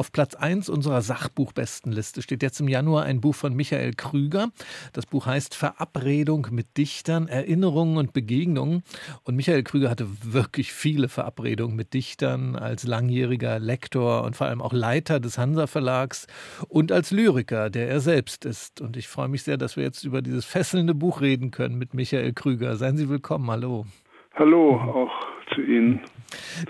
Auf Platz 1 unserer Sachbuchbestenliste steht jetzt im Januar ein Buch von Michael Krüger. Das Buch heißt Verabredung mit Dichtern, Erinnerungen und Begegnungen. Und Michael Krüger hatte wirklich viele Verabredungen mit Dichtern als langjähriger Lektor und vor allem auch Leiter des Hansa Verlags und als Lyriker, der er selbst ist. Und ich freue mich sehr, dass wir jetzt über dieses fesselnde Buch reden können mit Michael Krüger. Seien Sie willkommen. Hallo. Hallo, auch zu Ihnen.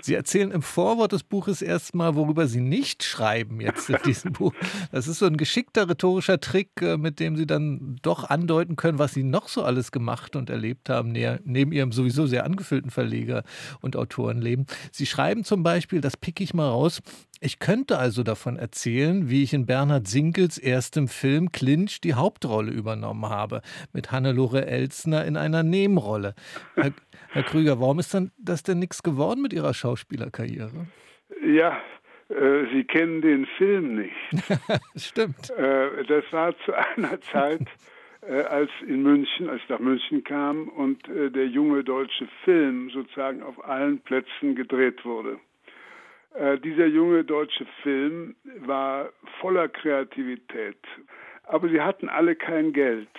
Sie erzählen im Vorwort des Buches erstmal, worüber Sie nicht schreiben jetzt in diesem Buch. Das ist so ein geschickter rhetorischer Trick, äh, mit dem Sie dann doch andeuten können, was Sie noch so alles gemacht und erlebt haben, neben Ihrem sowieso sehr angefüllten Verleger- und Autorenleben. Sie schreiben zum Beispiel, das pick ich mal raus, ich könnte also davon erzählen, wie ich in Bernhard Sinkels erstem Film Clinch die Hauptrolle übernommen habe, mit Hannelore Elsner in einer Nebenrolle. Herr, Herr Krüger, warum ist dann das denn nichts geworden mit Ihrer Schauspielerkarriere? Ja, äh, Sie kennen den Film nicht. Stimmt. Äh, das war zu einer Zeit, äh, als in München, als ich nach München kam und äh, der junge deutsche Film sozusagen auf allen Plätzen gedreht wurde. Äh, dieser junge deutsche Film war voller Kreativität, aber sie hatten alle kein Geld.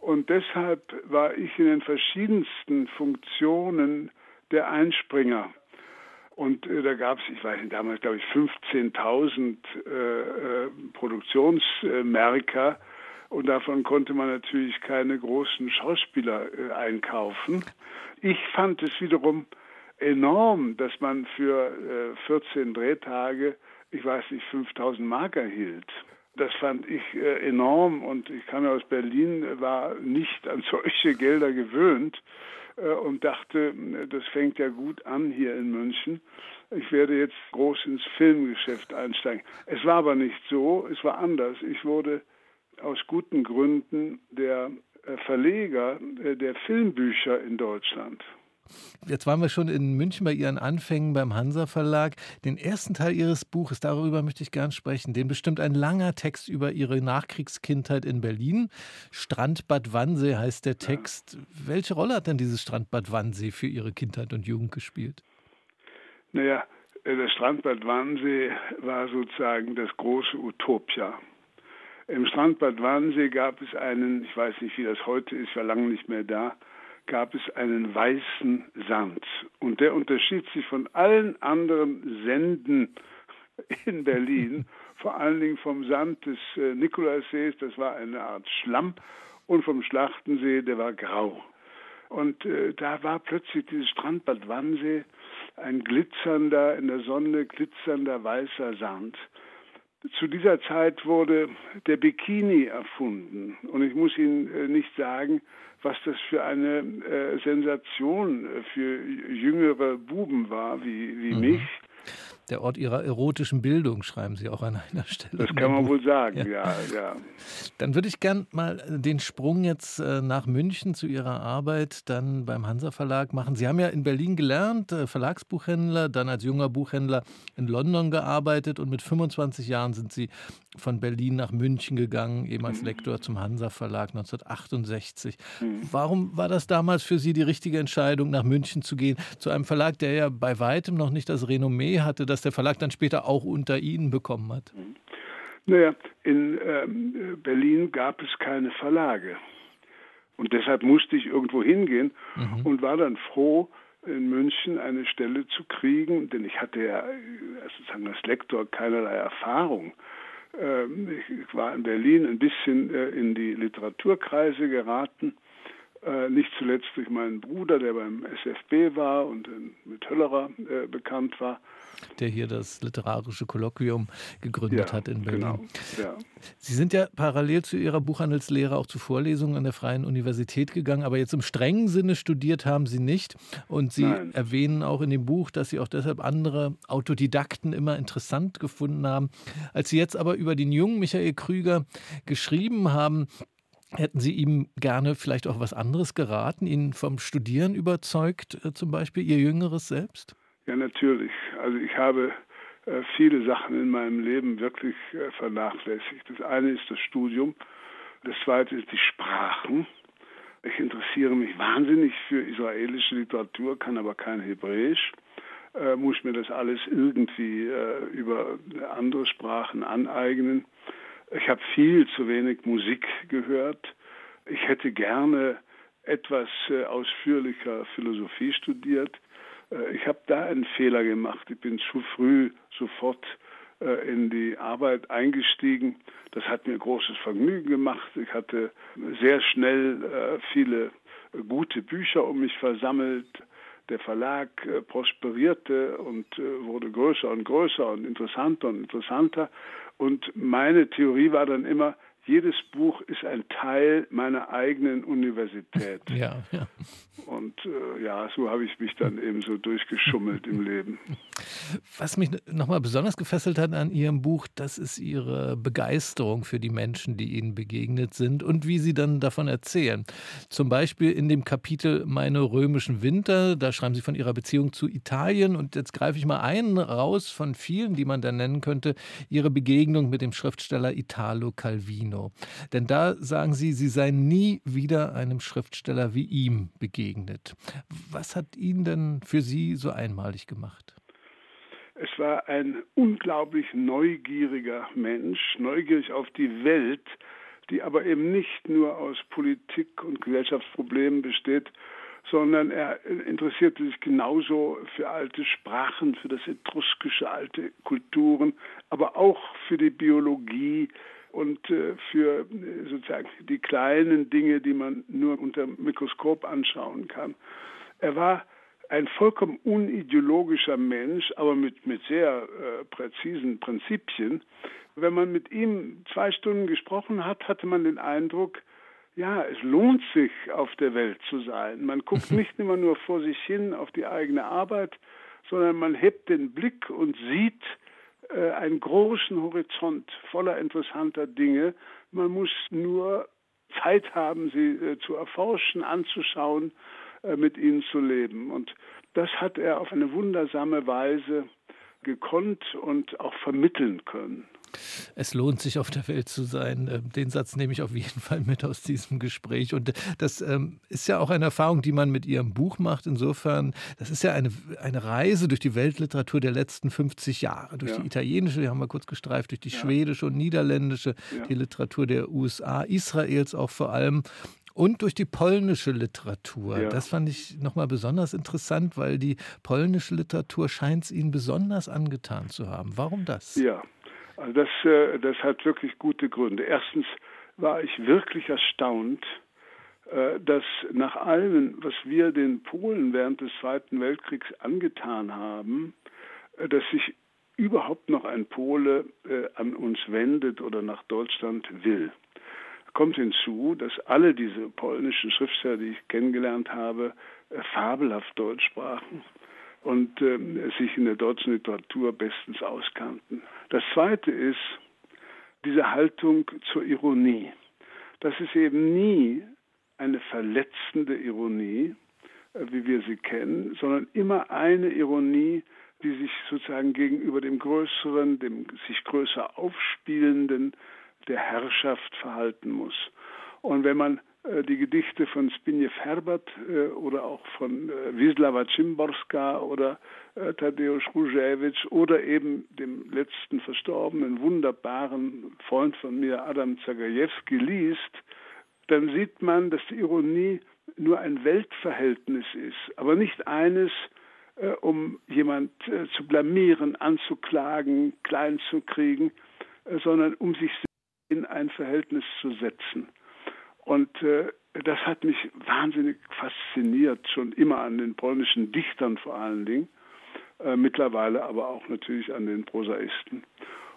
Und deshalb war ich in den verschiedensten Funktionen der Einspringer. Und äh, da gab es, ich weiß nicht, damals glaube ich 15.000 äh, äh, Produktionsmerker. Und davon konnte man natürlich keine großen Schauspieler äh, einkaufen. Ich fand es wiederum enorm, dass man für äh, 14 Drehtage, ich weiß nicht, 5000 Mark erhielt. Das fand ich äh, enorm und ich kam ja aus Berlin, war nicht an solche Gelder gewöhnt äh, und dachte, das fängt ja gut an hier in München. Ich werde jetzt groß ins Filmgeschäft einsteigen. Es war aber nicht so, es war anders. Ich wurde aus guten Gründen der äh, Verleger äh, der Filmbücher in Deutschland. Jetzt waren wir schon in München bei Ihren Anfängen beim Hansa Verlag. Den ersten Teil Ihres Buches, darüber möchte ich gern sprechen. Den bestimmt ein langer Text über Ihre Nachkriegskindheit in Berlin. Strandbad Wannsee heißt der Text. Ja. Welche Rolle hat denn dieses Strandbad Wannsee für Ihre Kindheit und Jugend gespielt? Naja, äh, das Strandbad Wannsee war sozusagen das große Utopia. Im Strandbad Wannsee gab es einen, ich weiß nicht, wie das heute ist, war lange nicht mehr da, gab es einen weißen Sand. Und der unterschied sich von allen anderen Senden in Berlin, vor allen Dingen vom Sand des äh, Nikolasees, das war eine Art Schlamm, und vom Schlachtensee, der war grau. Und äh, da war plötzlich dieses Strandbad Wannsee ein glitzernder, in der Sonne glitzernder weißer Sand. Zu dieser Zeit wurde der Bikini erfunden. Und ich muss Ihnen äh, nicht sagen, was das für eine äh, Sensation für jüngere Buben war, wie, wie mhm. mich. Der Ort ihrer erotischen Bildung, schreiben Sie auch an einer Stelle. Das kann man wohl sagen, ja. ja, ja. Dann würde ich gern mal den Sprung jetzt äh, nach München zu Ihrer Arbeit dann beim Hansa Verlag machen. Sie haben ja in Berlin gelernt, äh, Verlagsbuchhändler, dann als junger Buchhändler in London gearbeitet und mit 25 Jahren sind Sie von Berlin nach München gegangen, eben als mhm. Lektor zum Hansa Verlag 1968. Mhm. Warum war das damals für Sie die richtige Entscheidung, nach München zu gehen, zu einem Verlag, der ja bei weitem noch nicht das Renommee hatte, das der Verlag dann später auch unter Ihnen bekommen hat? Naja, in ähm, Berlin gab es keine Verlage. Und deshalb musste ich irgendwo hingehen mhm. und war dann froh, in München eine Stelle zu kriegen, denn ich hatte ja sozusagen als Lektor keinerlei Erfahrung. Ähm, ich war in Berlin ein bisschen äh, in die Literaturkreise geraten äh, nicht zuletzt durch meinen Bruder, der beim SFB war und mit Höllerer äh, bekannt war. Der hier das literarische Kolloquium gegründet ja, hat in Berlin. Genau, ja. Sie sind ja parallel zu Ihrer Buchhandelslehre auch zu Vorlesungen an der Freien Universität gegangen, aber jetzt im strengen Sinne studiert haben Sie nicht. Und Sie Nein. erwähnen auch in dem Buch, dass Sie auch deshalb andere Autodidakten immer interessant gefunden haben. Als Sie jetzt aber über den jungen Michael Krüger geschrieben haben, Hätten Sie ihm gerne vielleicht auch was anderes geraten, ihn vom Studieren überzeugt, äh, zum Beispiel Ihr Jüngeres selbst? Ja, natürlich. Also ich habe äh, viele Sachen in meinem Leben wirklich äh, vernachlässigt. Das eine ist das Studium, das zweite ist die Sprachen. Ich interessiere mich wahnsinnig für israelische Literatur, kann aber kein Hebräisch. äh, muss mir das alles irgendwie über andere Sprachen aneignen. Ich habe viel zu wenig Musik gehört. Ich hätte gerne etwas äh, ausführlicher Philosophie studiert. Äh, ich habe da einen Fehler gemacht. Ich bin zu früh sofort äh, in die Arbeit eingestiegen. Das hat mir großes Vergnügen gemacht. Ich hatte sehr schnell viele gute Bücher um mich versammelt. Der Verlag prosperierte und wurde größer und größer und interessanter und interessanter. Und meine Theorie war dann immer, jedes Buch ist ein Teil meiner eigenen Universität. Ja, ja. Und äh, ja, so habe ich mich dann eben so durchgeschummelt im Leben. Was mich nochmal besonders gefesselt hat an Ihrem Buch, das ist Ihre Begeisterung für die Menschen, die Ihnen begegnet sind und wie Sie dann davon erzählen. Zum Beispiel in dem Kapitel Meine römischen Winter, da schreiben Sie von Ihrer Beziehung zu Italien und jetzt greife ich mal einen raus von vielen, die man da nennen könnte, Ihre Begegnung mit dem Schriftsteller Italo Calvino. Denn da sagen Sie, Sie seien nie wieder einem Schriftsteller wie ihm begegnet. Was hat ihn denn für Sie so einmalig gemacht? Es war ein unglaublich neugieriger Mensch, neugierig auf die Welt, die aber eben nicht nur aus Politik und Gesellschaftsproblemen besteht, sondern er interessierte sich genauso für alte Sprachen, für das Etruskische, alte Kulturen, aber auch für die Biologie und äh, für äh, sozusagen die kleinen Dinge, die man nur unter dem Mikroskop anschauen kann. Er war ein vollkommen unideologischer Mensch, aber mit, mit sehr äh, präzisen Prinzipien. Wenn man mit ihm zwei Stunden gesprochen hat, hatte man den Eindruck, ja, es lohnt sich, auf der Welt zu sein. Man guckt nicht immer nur vor sich hin auf die eigene Arbeit, sondern man hebt den Blick und sieht äh, einen großen Horizont voller interessanter Dinge. Man muss nur Zeit haben, sie äh, zu erforschen, anzuschauen äh, mit ihnen zu leben. Und das hat er auf eine wundersame Weise gekonnt und auch vermitteln können. Es lohnt sich auf der Welt zu sein. Ähm, den Satz nehme ich auf jeden Fall mit aus diesem Gespräch. Und das ähm, ist ja auch eine Erfahrung, die man mit Ihrem Buch macht. Insofern, das ist ja eine, eine Reise durch die Weltliteratur der letzten 50 Jahre. Durch ja. die italienische, die haben wir kurz gestreift, durch die ja. schwedische und niederländische, ja. die Literatur der USA, Israels auch vor allem und durch die polnische Literatur. Ja. Das fand ich nochmal besonders interessant, weil die polnische Literatur scheint es Ihnen besonders angetan zu haben. Warum das? Ja, also das, äh, das hat wirklich gute Gründe. Erstens war ich wirklich erstaunt, äh, dass nach allem, was wir den Polen während des Zweiten Weltkriegs angetan haben, äh, dass sich überhaupt noch ein Pole an uns wendet oder nach Deutschland will kommt hinzu, dass alle diese polnischen Schriftsteller, die ich kennengelernt habe, äh, fabelhaft Deutsch sprachen und äh, sich in der deutschen Literatur bestens auskannten. Das Zweite ist diese Haltung zur Ironie. Das ist eben nie eine verletzende Ironie, äh, wie wir sie kennen, sondern immer eine Ironie, die sich sozusagen gegenüber dem größeren, dem sich größer aufspielenden der Herrschaft verhalten muss. Und wenn man äh, die Gedichte von Zbigniew Herbert äh, oder auch von äh, Wisława Szymborska oder Tadeusz Różewicz oder eben dem letzten verstorbenen wunderbaren Freund von mir Adam Zagajewski liest, dann sieht man, dass die Ironie nur ein Weltverhältnis ist, aber nicht eines, um jemand zu blamieren, anzuklagen, klein zu kriegen, sondern um sich in ein Verhältnis zu setzen. Und äh, das hat mich wahnsinnig fasziniert, schon immer an den polnischen Dichtern vor allen Dingen, äh, mittlerweile aber auch natürlich an den Prosaisten.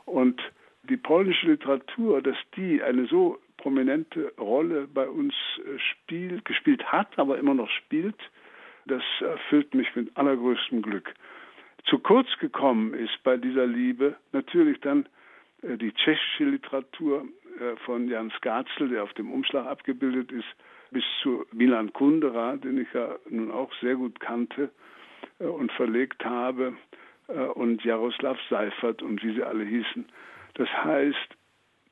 Und die polnische Literatur, dass die eine so prominente Rolle bei uns äh, spielt, gespielt hat, aber immer noch spielt, das erfüllt mich mit allergrößtem Glück. Zu kurz gekommen ist bei dieser Liebe natürlich dann die tschechische Literatur äh, von Jan Skarzel, der auf dem Umschlag abgebildet ist, bis zu Milan Kundera, den ich ja nun auch sehr gut kannte äh, und verlegt habe, und Jaroslav Seifert und wie sie alle hießen. Das heißt,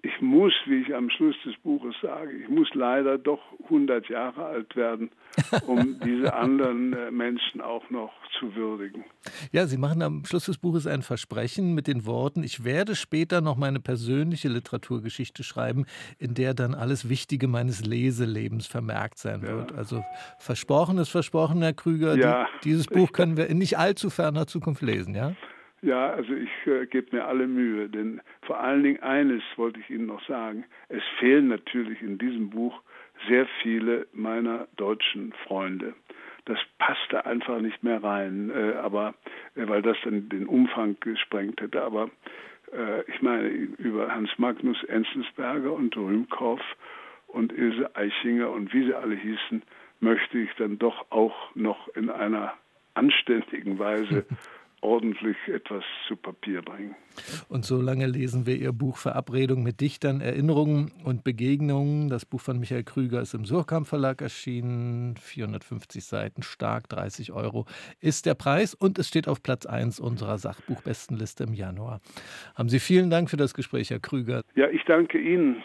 ich muss, wie ich am Schluss des Buches sage, ich muss leider doch 100 Jahre alt werden, um diese anderen äh, Menschen auch noch zu würdigen. Ja, Sie machen am Schluss des Buches ein Versprechen mit den Worten, ich werde später noch meine persönliche Literaturgeschichte schreiben, in der dann alles Wichtige meines Leselebens vermerkt sein ja. wird. Also versprochen ist versprochen, Herr Krüger. Ja. Die, dieses Buch können wir in nicht allzu ferner Zukunft lesen, ja? Ja, also ich äh, gebe mir alle Mühe, denn vor allen Dingen eines wollte ich Ihnen noch sagen. Es fehlen natürlich in diesem Buch sehr viele meiner deutschen Freunde. Das passte einfach nicht mehr rein, äh, aber äh, weil das dann den Umfang gesprengt hätte. Aber äh, ich meine, über Hans Magnus Enzensberger und Rühmkorff und Ilse Eichinger und wie sie alle hießen, möchte ich dann doch auch noch in einer anständigen Weise ordentlich etwas zu Papier bringen. Und so lange lesen wir Ihr Buch Verabredung mit Dichtern, Erinnerungen und Begegnungen. Das Buch von Michael Krüger ist im Surkamp Verlag erschienen. 450 Seiten, stark, 30 Euro ist der Preis und es steht auf Platz 1 unserer Sachbuchbestenliste im Januar. Haben Sie vielen Dank für das Gespräch, Herr Krüger. Ja, ich danke Ihnen.